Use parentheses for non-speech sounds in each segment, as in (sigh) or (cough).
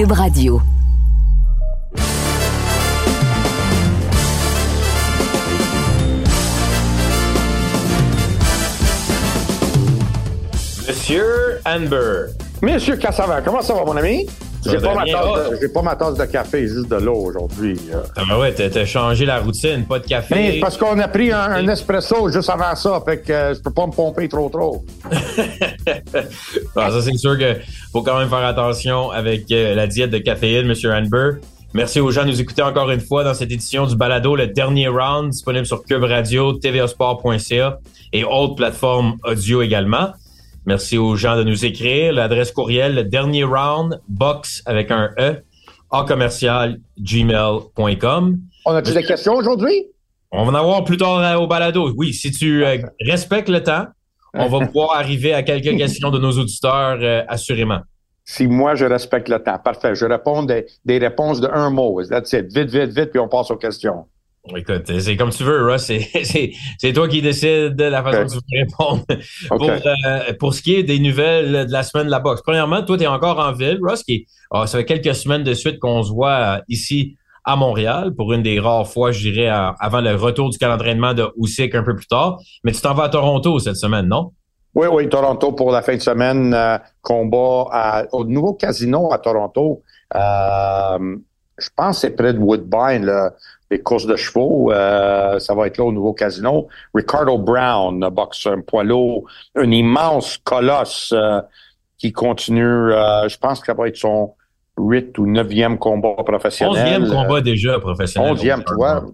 Cube Radio. Monsieur Amber. Monsieur Cassavant, comment ça va, mon ami? Ça J'ai pas, ma tasse de- j'ai pas ma tasse de café, juste de l'eau aujourd'hui. euh. Ah ben ouais, t'as changé la routine, pas de café. Mais parce qu'on a pris un, un espresso juste avant ça, fait que euh, je peux pas me pomper trop trop. (laughs) Ah, ça, c'est sûr que faut quand même faire attention avec euh, la diète de caféine, Monsieur Amber. Merci aux gens de nous écouter encore une fois dans cette édition du balado, le dernier round, disponible sur Cube Radio, tvasport.ca et autres plateformes audio également. Merci aux gens de nous écrire. L'adresse courriel, le dernier round, box avec un E, en commercial, gmail.com. On a-tu des questions aujourd'hui? On va en avoir plus tard euh, au balado. Oui, si tu euh, respectes le temps, on va pouvoir arriver à quelques (laughs) questions de nos auditeurs, euh, assurément. Si moi, je respecte le temps. Parfait. Je réponds des, des réponses de un mot. That's it. Vite, vite, vite, puis on passe aux questions. Écoute, c'est comme tu veux, Russ. (laughs) C'est- C'est c'est toi qui décides de la façon dont tu veux répondre. Pour, euh, pour ce qui est des nouvelles de la semaine de la boxe, premièrement, toi, tu es encore en ville, Russ, qui ah, ça fait quelques semaines de suite qu'on se voit euh, ici à Montréal pour une des rares fois, je dirais, avant le retour du calendrier d'entraînement de Usyk un peu plus tard. Mais tu t'en vas à Toronto cette semaine, non? Oui, oui, Toronto pour la fin de semaine, euh, combat à- au nouveau casino à Toronto. Euh, je pense que c'est près de Woodbine, là, les courses de chevaux. Euh, ça va être là au nouveau casino. Ricardo Brown, un boxeur, un poids lourd, un immense colosse euh, qui continue. euh, je pense que ça va être son huit ou neuvième combat professionnel. Onzième combat déjà professionnel. Onzième, tu vois.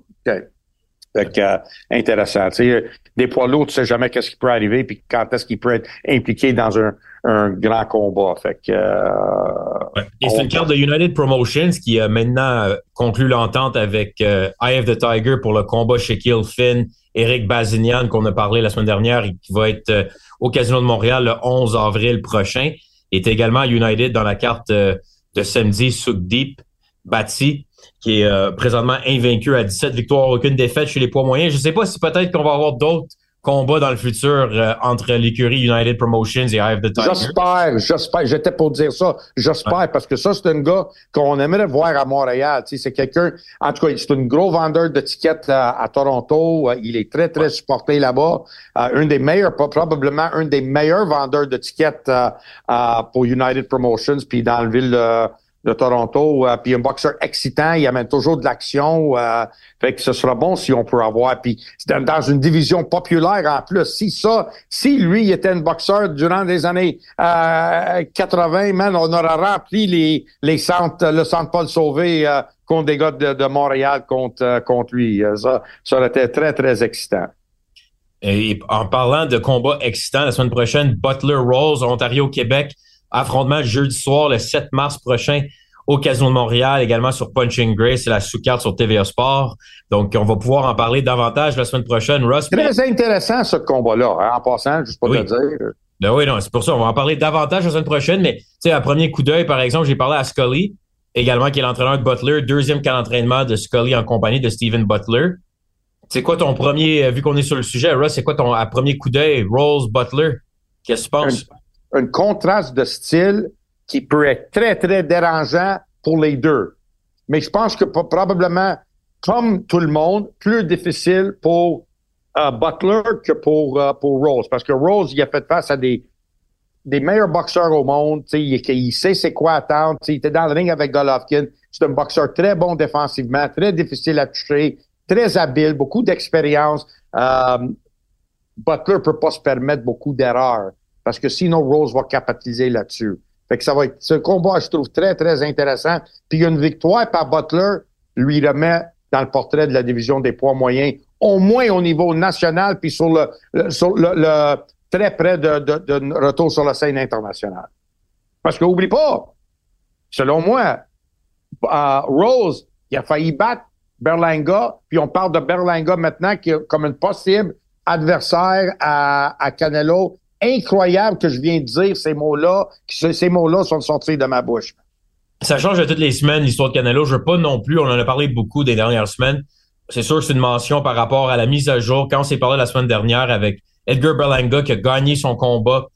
Fait que, euh, intéressant. Sais, des poids lourds, tu sais jamais qu'est-ce qui peut arriver puis quand est-ce qu'il peut être impliqué dans un, un grand combat. Fait que, euh, Ouais. Et c'est une carte de United Promotions qui a maintenant euh, conclu l'entente avec euh, Eye of the Tiger pour le combat Shaquille Finn, Eric Bazinian qu'on a parlé la semaine dernière et qui va être euh, au Casino de Montréal le 11 avril prochain. est également à United dans la carte euh, de samedi Sukdeep Bati qui est euh, présentement invaincu à 17 victoires, aucune défaite chez les poids moyens. Je ne sais pas si peut-être qu'on va avoir d'autres combats dans le futur euh, entre l'écurie United Promotions et Eye of the Tiger. J'espère, j'espère. J'étais pour dire ça. J'espère, parce que ça, c'est un gars qu'on aimerait voir à Montréal. Tu sais, c'est quelqu'un, en tout cas, c'est un gros vendeur de tickets à, à Toronto. Euh, Il est très, très supporté là-bas. Euh, un des meilleurs, probablement un des meilleurs vendeurs de tickets euh, euh, pour United Promotions, puis dans la ville de, de Toronto. Euh, puis un boxeur excitant, il amène toujours de l'action. Euh, fait que ce sera bon si on peut avoir. Puis dans, dans une division populaire en plus. Si ça, si lui était un boxeur durant les années euh, 80, man, on aurait rempli les, les centres, le centre Paul Sauvé euh, contre des gars de, de Montréal contre, euh, contre lui. Euh, Ça, ça aurait été très, très excitant. Et en parlant de combats excitants, la semaine prochaine, Butler Rose, Ontario, Québec, affrontement jeudi soir, le 7 mars prochain, au Casino de Montréal, également sur Punching Grace, c'est la sous-carte sur TVA Sport. Donc, on va pouvoir en parler davantage la semaine prochaine. Russ, Très intéressant, ce combat-là, hein, en passant, juste pour Oui. te dire. Ben oui, non, c'est pour ça. On va en parler davantage la semaine prochaine. Mais, tu sais, à premier coup d'œil, par exemple, j'ai parlé à Scully, également, qui est l'entraîneur de Butler, deuxième camp d'entraînement de Scully en compagnie de Steven Butler. C'est quoi ton premier, euh, vu qu'on est sur le sujet, Russ, c'est quoi ton à premier coup d'œil, Rose, Butler? Qu'est-ce que tu penses? un contraste de style qui peut être très, très dérangeant pour les deux. Mais je pense que probablement, comme tout le monde, plus difficile pour euh, Butler que pour, euh, pour Rose. Parce que Rose, il a fait face à des, des meilleurs boxeurs au monde. Il, il sait c'est quoi attendre. Il était dans le ring avec Golovkin. C'est un boxeur très bon défensivement, très difficile à toucher, très habile, beaucoup d'expérience. Euh, Butler peut pas se permettre beaucoup d'erreurs parce que sinon Rose va capitaliser là-dessus. Fait que ça va être ce combat, je trouve très très intéressant. Puis une victoire par Butler lui remet dans le portrait de la division des poids moyens, au moins au niveau national, puis sur le, le- le- très près de, de, de retour sur la scène internationale. Parce que oublie pas, selon moi, euh, Rose, il a failli battre Berlanga, puis on parle de Berlanga maintenant qui est comme un possible adversaire à, à Canelo. Incroyable que je viens de dire ces mots-là, que ce- ces mots-là sont sortis de ma bouche. Ça change de toutes les semaines, l'histoire de Canelo. Je veux pas non plus, on en a parlé beaucoup des dernières semaines. C'est sûr que c'est une mention par rapport à la mise à jour. Quand on s'est parlé la semaine dernière avec Edgar Berlanga qui a gagné son combat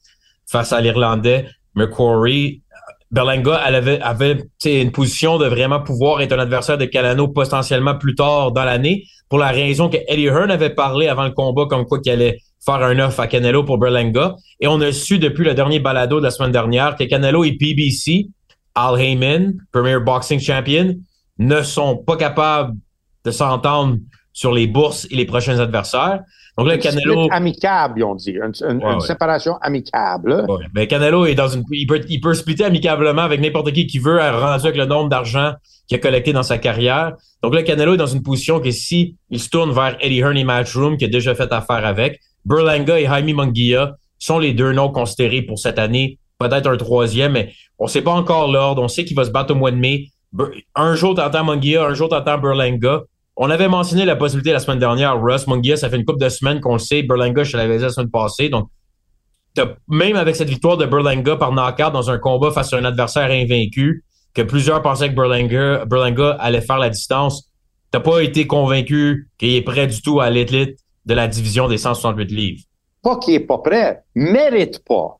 face à l'Irlandais, McQuarrie, Berlanga avait, avait une position de vraiment pouvoir être un adversaire de Canelo potentiellement plus tard dans l'année, pour la raison que Eddie Hearn avait parlé avant le combat comme quoi qu'il allait faire un offre à Canelo pour Berlanga. Et on a su depuis le dernier balado de la semaine dernière que Canelo et PBC, Al Heyman, Premier Boxing Champion, ne sont pas capables de s'entendre sur les bourses et les prochains adversaires. Donc là, Canelo. amicable, ils ont dit. Une, séparation amicable. Ouais. Mais Canelo est dans une. Il peut, il peut splitter amicablement avec n'importe qui qui veut, rendu avec le nombre d'argent qu'il a collecté dans sa carrière. Donc là, Canelo est dans une position que si il se tourne vers Eddie Hearn et Matchroom, qui a déjà fait affaire avec, Berlanga et Jaime Munguia sont les deux noms considérés pour cette année. Peut-être un troisième, mais on sait pas encore l'ordre. On sait qu'il va se battre au mois de mai. Un jour, t'entends Munguia, un jour, t'entends Berlanga. On avait mentionné la possibilité la semaine dernière. Russ Mungia, ça fait une couple de semaines qu'on le sait. Berlanga, je l'avais dit la semaine passée. Donc, même avec cette victoire de Berlanga par knockout dans un combat face à un adversaire invaincu, que plusieurs pensaient que Berlanga, Berlanga allait faire la distance, t'as pas été convaincu qu'il est prêt du tout à l'élite de la division des 168 livres. Pas qu'il est pas prêt, mérite pas.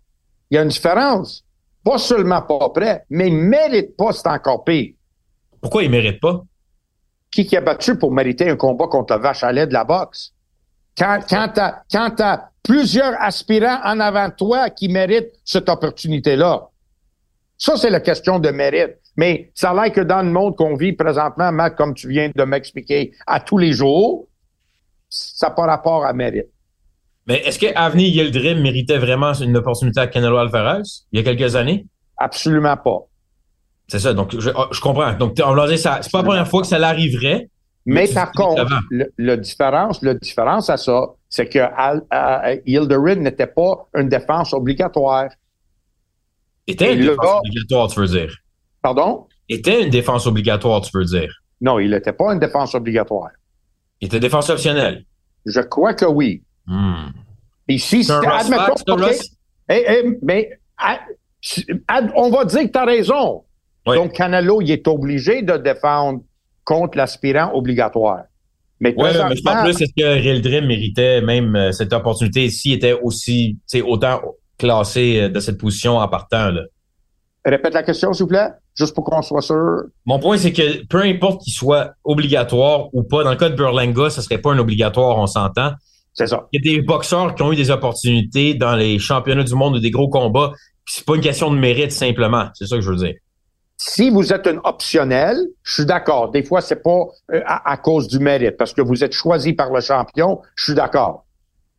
Il y a une différence. Pas seulement pas prêt, mais mérite pas, c'est encore pire. Pourquoi il mérite pas? qui, qui a battu pour mériter un combat contre la vache à lait de la boxe? Quand, quand tu as, plusieurs aspirants en avant de toi qui méritent cette opportunité-là. Ça, c'est la question de mérite. Mais ça a l'air que dans le monde qu'on vit présentement, Matt, comme tu viens de m'expliquer, à tous les jours, ça n'a pas rapport à mérite. Mais est-ce que Avni Yildirim méritait vraiment une opportunité à Canelo Alvarez il y a quelques années? Absolument pas. C'est ça. Donc, je, je comprends. Donc, on va dire ça. C'est pas la première fois que ça l'arriverait. Mais, par contre, le, différence, le différence à ça, c'est que Al, n'était pas une défense obligatoire. Était une défense obligatoire, tu veux dire? Pardon? Était une défense obligatoire, tu veux dire? Non, il n'était pas une défense obligatoire. Il était défense optionnelle. Je crois que oui. Hmm. Ici, c'est admettons, mais on va dire que tu as raison. Donc, Canelo, il est obligé de défendre contre l'aspirant obligatoire. Mais, ouais, mais je pense plus est-ce que Real Dream méritait même euh, cette opportunité s'il était aussi, autant classé euh, de cette position en partant. Là? Répète la question, s'il vous plaît, juste pour qu'on soit sûr. Mon point, c'est que peu importe qu'il soit obligatoire ou pas, dans le cas de Berlanga, ce serait pas un obligatoire, on s'entend. C'est ça. Il y a des boxeurs qui ont eu des opportunités dans les championnats du monde ou des gros combats. C'est pas une question de mérite simplement. C'est ça que je veux dire. Si vous êtes un optionnel, je suis d'accord. Des fois, c'est pas euh, à, cause du mérite, parce que vous êtes choisi par le champion, je suis d'accord.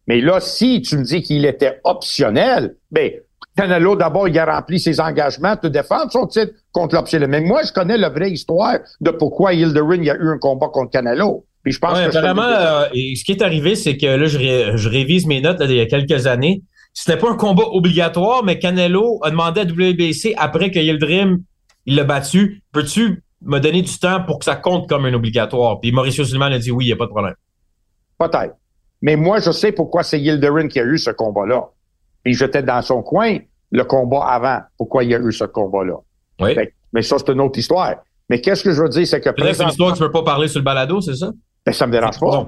Mais là, si tu me dis qu'il était optionnel, ben, Canelo, d'abord, il a rempli ses engagements de défendre son titre contre l'optionnel. Mais moi, je connais la vraie histoire de pourquoi Hilderin a eu un combat contre Canelo. Puis je pense que apparemment, euh, ce qui est arrivé, c'est que là, je, révise mes notes il y a quelques années. C'était pas un combat obligatoire, mais Canelo a demandé à WBC après que Yildirim il l'a battu. Peux-tu me donner du temps pour que ça compte comme un obligatoire? Puis Mauricio Suleiman a dit oui, il n'y a pas de problème. Peut-être. Mais moi, je sais pourquoi c'est Yildirim qui a eu ce combat-là. Puis j'étais dans son coin le combat avant. Pourquoi il y a eu ce combat-là? Oui. mais ça, c'est une autre histoire. Mais qu'est-ce que je veux dire, c'est que C'est une histoire que tu ne veux pas parler sur le balado, c'est ça? Ben, ça me dérange pas.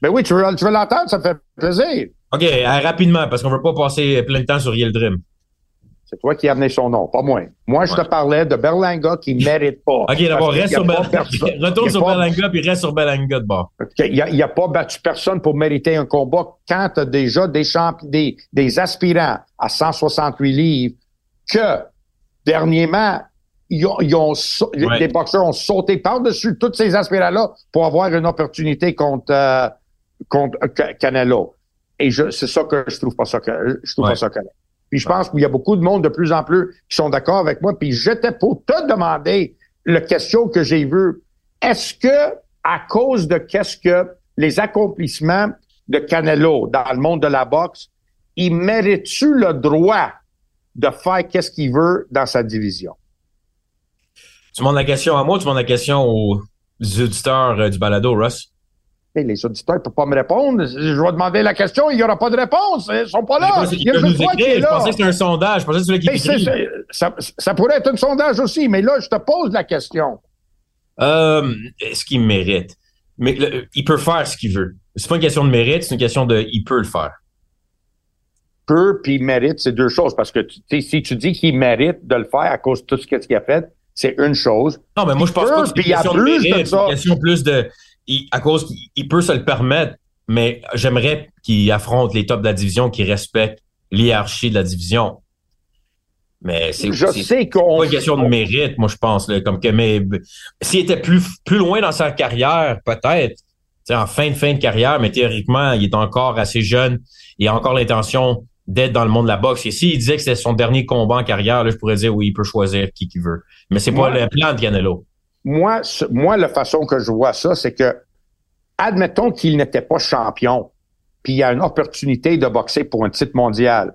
Mais oui, tu veux, tu veux l'entendre, ça me fait plaisir. OK, euh, rapidement, parce qu'on ne veut pas passer plein de temps sur Yildirim. C'est toi qui as amené son nom, pas moi. Moi, je te parlais de Berlanga qui ne (laughs) mérite pas. OK, d'abord, reste sur Berlanga. (laughs) Retourne sur Berlanga puis reste sur Berlanga de bord. Il n'a a pas battu personne pour mériter un combat quand tu as déjà des, des, des aspirants à 168 livres que, dernièrement, ils ont, les boxeurs ont sauté par-dessus tous ces aspirants-là pour avoir une opportunité contre, euh, contre euh, Canelo. Et c'est ça que je trouve pas ça que je trouve pas ça correct. Puis je pense qu'il y a beaucoup de monde de plus en plus qui sont d'accord avec moi. Puis j'étais pour te demander la question que j'ai vue. Est-ce que, à cause de qu'est-ce que les accomplissements de Canelo dans le monde de la boxe, il mérite-tu le droit de faire qu'est-ce qu'il veut dans sa division? Tu demandes la question à moi, tu demandes la question aux auditeurs euh, du balado, Russ? Les auditeurs ne peuvent pas me répondre. Je vais demander la question, il n'y aura pas de réponse. Ils ne sont pas là. Il y a juste moi qui est là. Je pensais que c'était un sondage. Je pensais que c'était ça, ça pourrait être un sondage aussi, mais là, je te pose la question. Euh, Est-ce qu'il mérite? Mais il peut faire ce qu'il veut. C'est pas une question de mérite, c'est une question de il peut le faire. peut puis mérite, c'est deux choses. Parce que si tu dis qu'il mérite de le faire à cause de tout ce qu'il a fait, c'est une chose. Non, mais moi, je pense pas que c'est une question de mérite, une question plus de... à cause qu'il peut se le permettre, mais j'aimerais qu'il affronte les tops de la division, qu'il respecte l'hierarchie de la division. Mais c'est je sais qu'on pas une question de mérite, moi je pense là, comme que mais s'il était plus plus loin dans sa carrière, peut-être, en fin de fin de carrière, mais théoriquement, il est encore assez jeune, il a encore l'intention d'être dans le monde de la boxe. Et s'il disait que c'était son dernier combat en carrière, là, je pourrais dire oui, il peut choisir qui qu'il veut. Mais c'est pas le plan de Canelo. Moi, moi, la façon que je vois ça, c'est que admettons qu'il n'était pas champion, puis il a une opportunité de boxer pour un titre mondial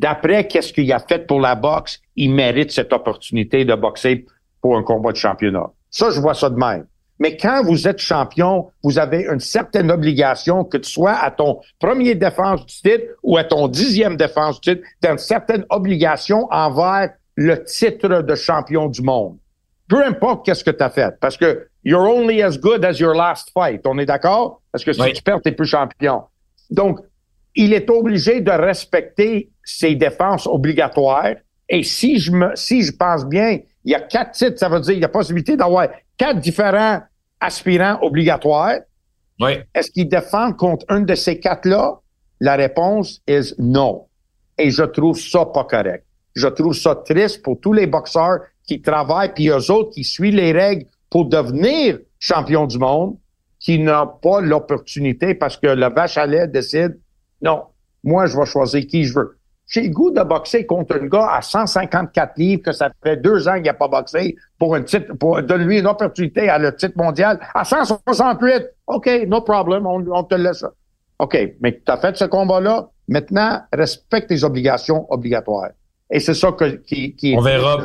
d'après qu'est-ce qu'il a fait pour la boxe, il mérite cette opportunité de boxer pour un combat de championnat. Ça, je vois ça de même. Mais quand vous êtes champion, vous avez une certaine obligation, que tu sois à ton premier défense du titre ou à ton dixième défense du titre, tu as une certaine obligation envers le titre de champion du monde. Peu importe qu'est-ce que tu as fait, parce que you're only as good as your last fight. On est d'accord? Parce que si tu perds, tu plus champion. Donc, il est obligé de respecter ses défenses obligatoires. Et si je me, si je pense bien, il y a quatre titres, ça veut dire il y a possibilité d'avoir quatre différents aspirants obligatoires. Oui. Est-ce qu'il défend contre un de ces quatre-là? La réponse est non. Et je trouve ça pas correct. Je trouve ça triste pour tous les boxeurs qui travaillent, puis eux autres qui suivent les règles pour devenir champion du monde, qui n'ont pas l'opportunité parce que le vache à lait décide non, moi, je vais choisir qui je veux. J'ai le goût de boxer contre un gars à 154 livres que ça fait deux ans qu'il n'a pas boxé pour un titre, pour donner une opportunité à le titre mondial à 168. OK, no problem, on, te laisse. OK, mais tu as fait ce combat-là. Maintenant, respecte tes obligations obligatoires. Et c'est ça que, qui, qui on verra,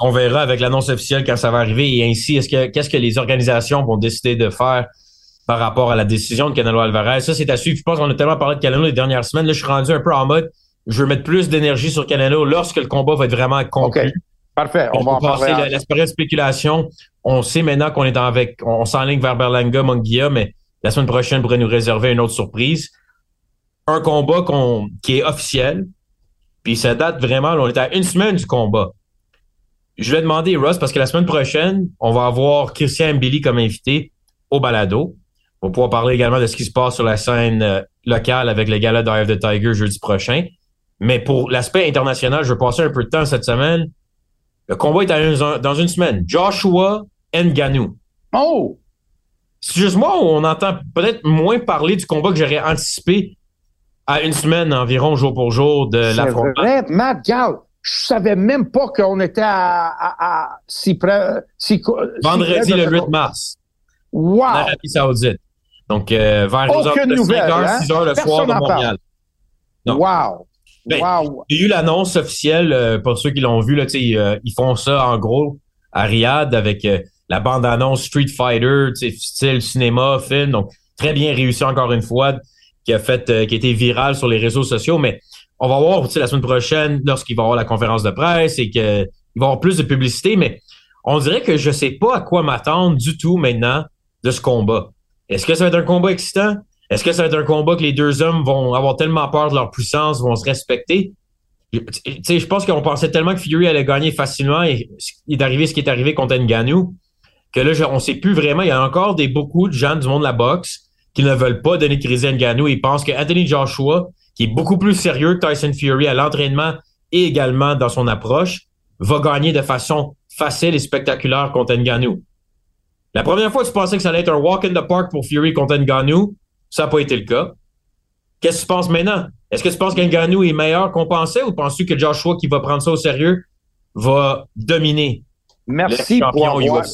on verra avec l'annonce officielle quand ça va arriver et ainsi, est-ce que, qu'est-ce que les organisations vont décider de faire par rapport à la décision de Canelo Alvarez? Ça, c'est à suivre. Je pense qu'on a tellement parlé de Canelo les dernières semaines. Là, je suis rendu un peu en mode, je veux mettre plus d'énergie sur Canelo lorsque le combat va être vraiment conclu. Parfait. On, va en passer la, la, période de spéculation. On sait maintenant qu'on est avec, on s'enligne vers Berlanga, Monguia, mais la semaine prochaine pourrait nous réserver une autre surprise. Un combat qui est officiel. Puis ça date vraiment, on est à une semaine du combat. Je vais demander Russ parce que la semaine prochaine, on va avoir Christian Billy comme invité au balado. On va pouvoir parler également de ce qui se passe sur la scène euh, locale avec le gala d'Eye of the Tiger jeudi prochain. Mais pour l'aspect international, je vais passer un peu de temps cette semaine. Le combat est dans une semaine. Joshua Nganou. Oh! C'est juste moi où on entend peut-être moins parler du combat que j'aurais anticipé à une semaine environ, jour pour jour, de la C'est vrai, Matt Gall. Je savais même pas qu'on était à, à, si près. Si, Vendredi le 8 mars. Wow! En Arabie Saoudite. Donc, euh, vers Aucune 5 h 6 h le soir de Montréal. Wow! Ben, wow! Il y a eu l'annonce officielle, euh, pour ceux qui l'ont vu, là, euh, ils font ça en gros à Riyad avec euh, la bande-annonce Street Fighter, style cinéma, film. Donc, très bien réussi encore une fois, qui a fait, qui a été viral sur les réseaux sociaux. Mais on va voir la semaine prochaine, lorsqu'il va y avoir la conférence de presse et qu'il va y avoir plus de publicité. Mais on dirait que je sais pas à quoi m'attendre du tout maintenant de ce combat. Est-ce que ça va être un combat excitant? Est-ce que ça va être un combat que les deux hommes vont avoir tellement peur de leur puissance, vont se respecter? sais, je pense qu'on pensait tellement que Fury allait gagner facilement et il est arrivé ce qui est arrivé contre Ngannou que là, on sait plus vraiment. Il y a encore des beaucoup de gens du monde de la boxe qui ne veulent pas donner crédit à Ngannou. Ils pensent que Joshua, qui est beaucoup plus sérieux que Tyson Fury à l'entraînement et également dans son approche, va gagner de façon facile et spectaculaire contre Ngannou. La première fois que tu pensais que ça allait être un walk in the park pour Fury contre Ngannou, ça n'a pas été le cas. Qu'est-ce que tu penses maintenant? Est-ce que tu penses qu'Ngannou est meilleur qu'on pensait ou penses-tu que Joshua, qui va prendre ça au sérieux, va dominer? Merci pour, avoir,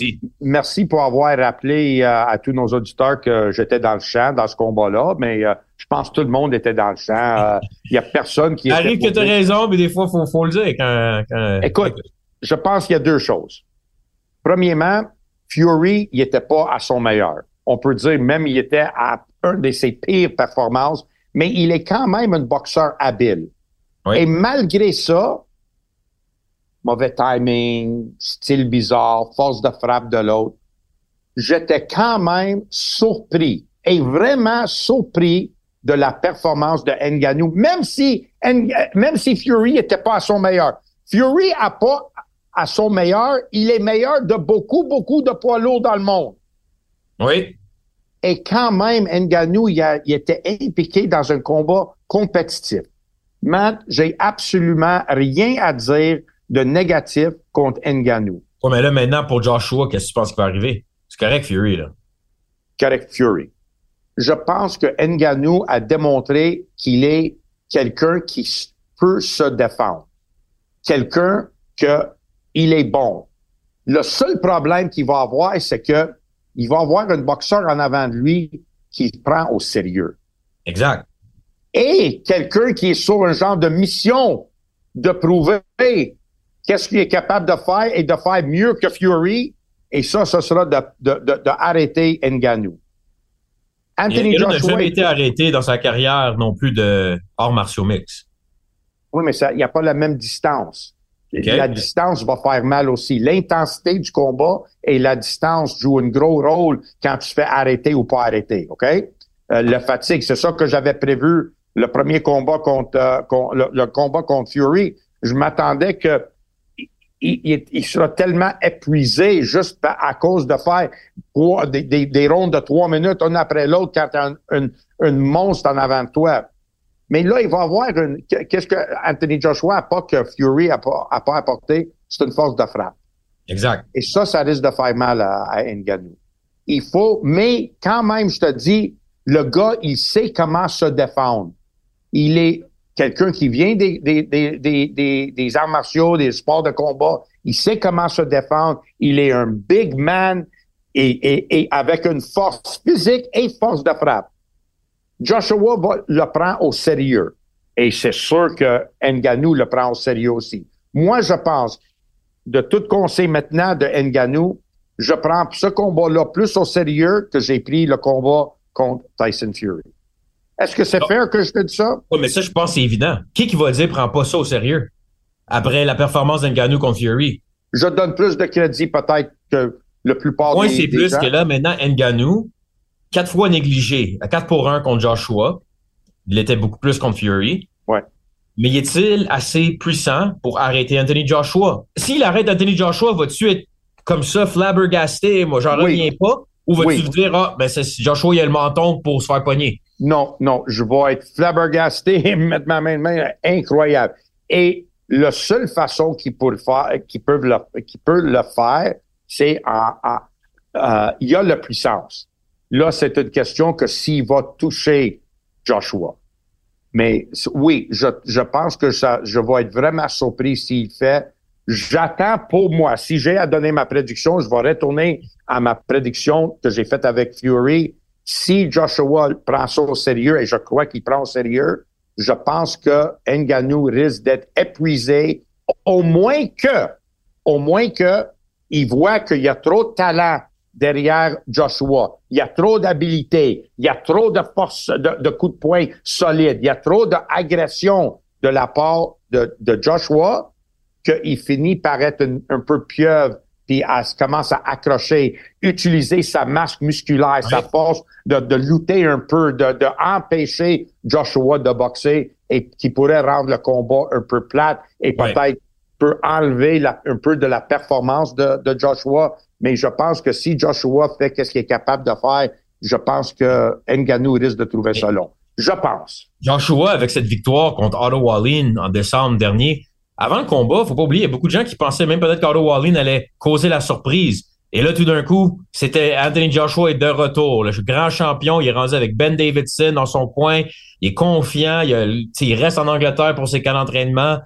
merci pour avoir rappelé euh, à tous nos auditeurs que j'étais dans le champ dans ce combat-là, mais euh, je pense que tout le monde était dans le champ. Euh, il y a personne qui. Arrive que tu as raison, mais des fois, il faut, faut, le dire. Quand, Écoute, je pense qu'il y a deux choses. Premièrement, Fury, il était pas à son meilleur. On peut dire même il était à un de ses pires performances, mais il est quand même un boxeur habile. Et malgré ça, mauvais timing, style bizarre, force de frappe de l'autre, j'étais quand même surpris et vraiment surpris de la performance de Nganou, même si, même si Fury n'était pas à son meilleur. Fury a pas à son meilleur, il est meilleur de beaucoup, beaucoup de poids lourds dans le monde. Oui. Et quand même, Nganou, il, il était impliqué dans un combat compétitif. Matt, j'ai absolument rien à dire de négatif contre Nganou. Oui, mais là, maintenant, pour Joshua, qu'est-ce que tu penses qui va arriver? C'est correct, Fury, là. Correct, Fury. Je pense que Nganou a démontré qu'il est quelqu'un qui peut se défendre. Quelqu'un que il est bon. Le seul problème qu'il va avoir, c'est que il va avoir un boxeur en avant de lui qui prend au sérieux. Exact. Et quelqu'un qui est sur un genre de mission de prouver qu'est-ce qu'il est capable de faire et de faire mieux que Fury? Et ça, ce sera de, de, de, arrêter Nganou. Anthony il n'a jamais été arrêté dans sa carrière non plus de hors martiaux mix. Oui, mais il n'y a pas la même distance. La distance va faire mal aussi. L'intensité du combat et la distance jouent un gros rôle quand tu fais arrêter ou pas arrêter, OK? Euh, le fatigue, c'est ça que j'avais prévu le premier combat contre, euh, le, combat contre Fury. Je m'attendais que il, sera tellement épuisé juste à cause de faire des, des, des rondes de trois minutes, un après l'autre, quand tu as un, monstre en avant de toi. Mais là, il va avoir une. Qu'est-ce que Anthony Joshua n'a pas que Fury a pas, a pas apporté? C'est une force de frappe. Exact. Et ça, ça risque de faire mal à, à Nganou. Il faut, mais quand même, je te dis, le gars, il sait comment se défendre. Il est quelqu'un qui vient des, arts martiaux, des sports de combat. Il sait comment se défendre. Il est un big man et avec une force physique et force de frappe. Joshua le prend au sérieux. Et c'est sûr que Nganou le prend au sérieux aussi. Moi, je pense, de tout conseil maintenant de Nganou, je prends ce combat-là plus au sérieux que j'ai pris le combat contre Tyson Fury. Est-ce que c'est fair que je te dise ça? Oui, mais ça, je pense que c'est évident. Qui qui va dire prends pas ça au sérieux? Après la performance d'Nganou contre Fury? Je donne plus de crédit peut-être que le plupart Moi, c'est plus que là, maintenant, Nganou, quatre fois négligé, à 4 pour 1 contre Joshua. Il était beaucoup plus contre Fury. Ouais. Mais est-il assez puissant pour arrêter Anthony Joshua? S'il arrête Anthony Joshua, vas-tu être comme ça, flabbergasté, moi, j'en reviens pas? Ou vas-tu dire, ah, ben, Joshua, il a le menton pour se faire pogner? Non, non, je vais être flabbergasté (laughs) et mettre ma main de main incroyable. Et la seule façon qu'il peut le faire, c'est en, euh, il y a la puissance. Là, c'est une question que s'il va toucher Joshua. Mais oui, je, je pense que ça, je vais être vraiment surpris s'il fait. J'attends pour moi. Si j'ai à donner ma prédiction, je vais retourner à ma prédiction que j'ai faite avec Fury. Si Joshua prend ça au sérieux, et je crois qu'il prend au sérieux, je pense que Nganou risque d'être épuisé, au moins que, au moins que, il voit qu'il y a trop de talent derrière Joshua. Il y a trop d'habilité, il y a trop de force, de, coups de poing solides, il y a trop d'agression de la part de, Joshua qu'il finit par être un, peu pieuvre puis elle commence à accrocher, utiliser sa masse musculaire, sa force de, de lutter un peu, de, de empêcher Joshua de boxer et qui pourrait rendre le combat un peu plate et peut-être peut enlever un peu de la performance de, de Joshua mais je pense que si Joshua fait qu'est-ce qu'il est capable de faire, je pense que Nganou risque de trouver ça long. Je pense. Joshua, avec cette victoire contre Otto Wallin en décembre dernier, avant le combat, faut pas oublier, il y a beaucoup de gens qui pensaient même peut-être qu'Otto Wallin allait causer la surprise. Et là, tout d'un coup, c'était Anthony Joshua est de retour. Le grand champion, il est rendu avec Ben Davidson dans son coin. Il est confiant. Il, reste en Angleterre pour ses camps d'entraînement.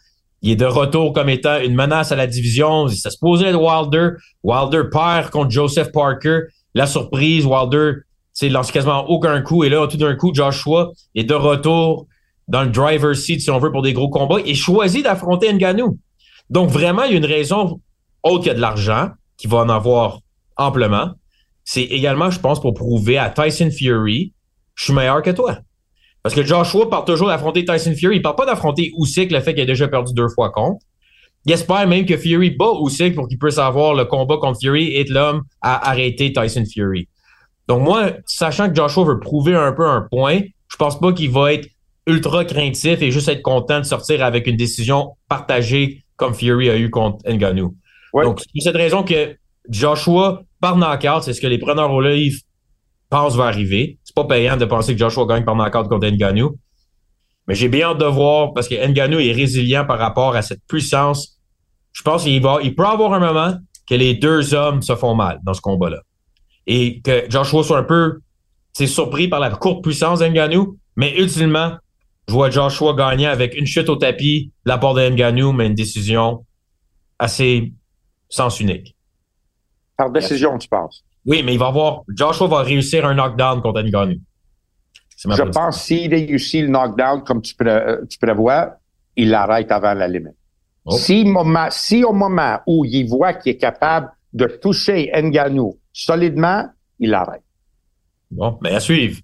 Il est de retour comme étant une menace à la division. Ça se posait de Wilder. Wilder perd contre Joseph Parker. La surprise, Wilder, lance quasiment aucun coup. Et là, tout d'un coup, Joshua est de retour dans le driver's seat, si on veut, pour des gros combats et choisit d'affronter Nganou. Donc, vraiment, il y a une raison autre que de l'argent, qui va en avoir amplement. C'est également, je pense, pour prouver à Tyson Fury, je suis meilleur que toi. Parce que Joshua part toujours d'affronter Tyson Fury. Il parle pas d'affronter Usyk, le fait qu'il a déjà perdu deux fois contre. Il espère même que Fury bat Usyk pour qu'il puisse avoir le combat contre Fury et l'homme à arrêter Tyson Fury. Donc moi, sachant que Joshua veut prouver un peu un point, je pense pas qu'il va être ultra craintif et juste être content de sortir avec une décision partagée comme Fury a eu contre Ngannou. Donc, c'est pour cette raison que Joshua, par knockout, c'est ce que les preneurs au livre pensent va arriver. C'est pas payant de penser que Joshua gagne par knockout contre Ngannou. Mais j'ai bien hâte de voir parce que Ngannou est résilient par rapport à cette puissance. Je pense qu'il va, il peut avoir un moment que les deux hommes se font mal dans ce combat-là. Et que Joshua soit un peu, c'est surpris par la courte puissance d'Ngannou, mais ultimement, je vois Joshua gagner avec une chute au tapis la part de Ngannou, mais une décision assez sens unique. Par décision, tu penses? Oui, mais il va avoir, Joshua va réussir un knockdown contre Ngannou. Je pense s'il réussit le knockdown comme tu, prévois, il l'arrête avant la limite. Oh. Si, si au moment où il voit qu'il est capable de toucher Ngannou solidement, il l'arrête. Bon, mais à suivre.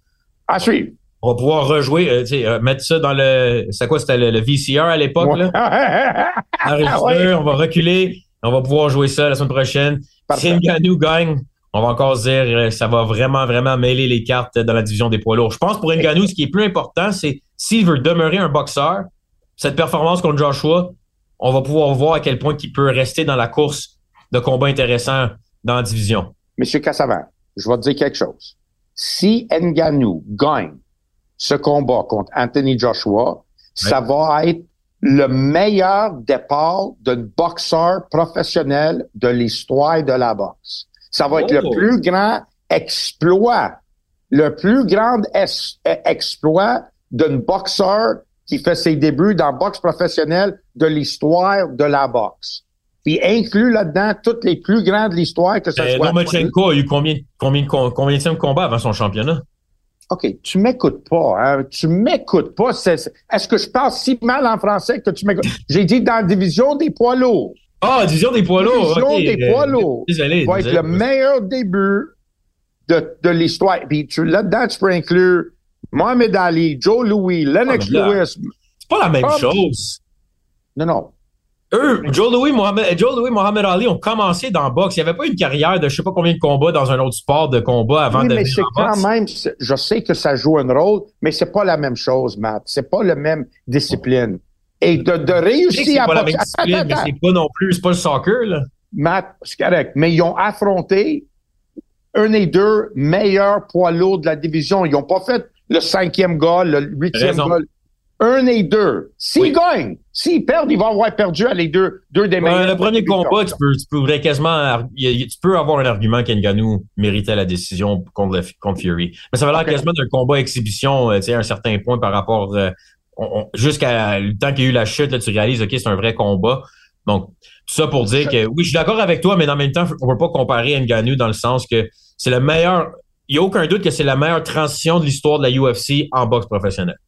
À suivre. On va pouvoir rejouer, euh, euh, mettre ça dans le. C'est quoi, c'était le, VCR à l'époque, là? (laughs) on va reculer. On va pouvoir jouer ça la semaine prochaine. Si Ngannou gagne, on va encore dire euh, ça va vraiment, vraiment mêler les cartes dans la division des poids lourds. Je pense pour Ngannou, ce qui est plus important, c'est s'il veut demeurer un boxeur, cette performance contre Joshua, on va pouvoir voir à quel point il peut rester dans la course de combat intéressant dans la division. Monsieur Cassavant, je vais te dire quelque chose. Si Ngannou gagne ce combat contre Anthony Joshua, ça va être le meilleur départ d'un boxeur professionnel de l'histoire de la boxe. Ça va être le oh. plus grand exploit, le plus grand exploit d'un boxeur qui fait ses débuts dans la boxe professionnelle de l'histoire de la boxe. Puis inclut là-dedans toutes les plus grandes de l'histoire que ce soit. Lomachenko a eu combien, combien, combien de combats avant son championnat? OK, tu m'écoutes pas, hein? Tu m'écoutes pas. Est-ce que je parle si mal en français que tu m'écoutes? J'ai dit dans la division des poids lourds. Ah, division des poids lourds. Division des poids lourds. Désolé. Va être le meilleur début de, de l'histoire. Puis là-dedans, tu peux inclure Mohamed Ali, Joe Louis, Lennox ah, Lewis. C'est pas la même chose. Non, non. Eux, Joe Louis, Mohamed, Joe Louis, Mohamed Ali ont commencé dans le boxe. Il n'y avait pas une carrière de je sais pas combien de combats dans un autre sport de combat avant oui, de mais c'est quand même, je sais que ça joue un rôle, mais c'est pas la même chose, Matt. C'est pas la même discipline. Et de, de réussir à pas la même (laughs) discipline, mais c'est pas non plus, c'est pas le soccer, là. Matt, c'est correct. Mais ils ont affronté un et deux meilleurs poids lourds de la division. Ils n'ont pas fait le cinquième gars, le huitième gars un et deux. S'ils gagnent, s'ils perdent, ils vont avoir perdu à les deux, deux des meilleurs. le premier combat, tu peux, tu peux quasiment, tu peux avoir un argument qu'Enganou méritait la décision contre, contre Fury. Mais ça va l'air quasiment d'un combat exhibition, euh, tu sais, à un certain point par rapport, euh, jusqu'à le temps qu'il y a eu la chute, là, tu réalises, OK, c'est un vrai combat. Donc, tout ça pour dire que, oui, je suis d'accord avec toi, mais en même temps, on ne peut pas comparer Ngannou dans le sens que c'est le meilleur, il n'y a aucun doute que c'est la meilleure transition de l'histoire de la UFC en boxe professionnelle.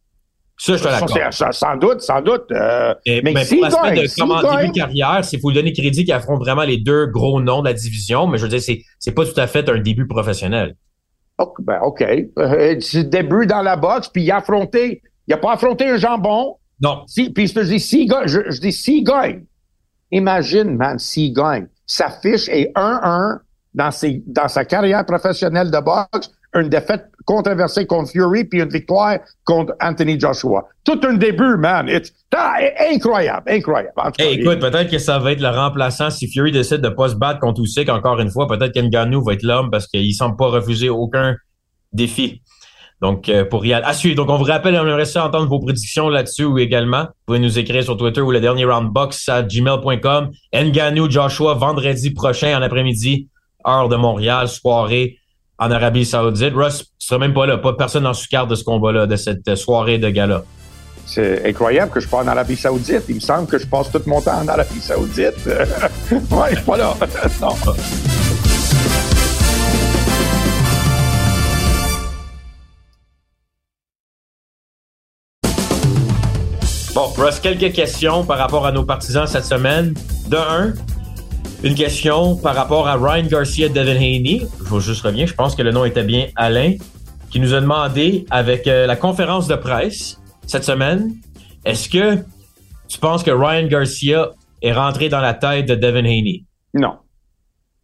Ça, je te l'accorde. Sans doute, sans doute. Euh, mais, mais pour l'aspect de comment début de carrière, c'est faut lui donner crédit qu'il affronte vraiment les deux gros noms de la division, mais je veux dire, c'est, c'est pas tout à fait un début professionnel. OK, ben, OK. Euh, c'est début dans la boxe, puis il a affronté, il a pas affronté un jambon. Non. Si, puis je te dis, si je, je dis, s'il gagne, imagine, man, s'il gagne, sa fiche est 1-1 dans, ses, dans sa carrière professionnelle de boxe, une défaite controversée contre Fury puis une victoire contre Anthony Joshua. Tout un début, man. It's incroyable, incroyable. écoute, peut-être que ça va être le remplaçant si Fury décide de pas se battre contre Usyk encore une fois. Peut-être qu'Ngannou va être l'homme parce qu'il semble pas refuser aucun défi. Donc, euh, pour y aller. À suivre. Donc, on vous rappelle, on aimerait ça entendre vos prédictions là-dessus ou également. Vous pouvez nous écrire sur Twitter ou le dernier roundbox à gmail.com. Ngannou Joshua, vendredi prochain en après-midi, heure de Montréal, soirée en Arabie Saoudite. Russ sera même pas là, pas personne en sous-carte de ce combat-là, de cette soirée de gala. C'est incroyable que je passe en Arabie Saoudite. Il me semble que je passe tout mon temps en Arabie Saoudite. (laughs) ouais, je suis pas là. (laughs) non. Bon, Russ, quelques questions par rapport à nos partisans cette semaine. De un, une question par rapport à Ryan Garcia Devin Haney. Je vais juste revenir. Je pense que le nom était bien Alain, qui nous a demandé avec euh, la conférence de presse cette semaine, est-ce que tu penses que Ryan Garcia est rentré dans la tête de Devin Haney? Non.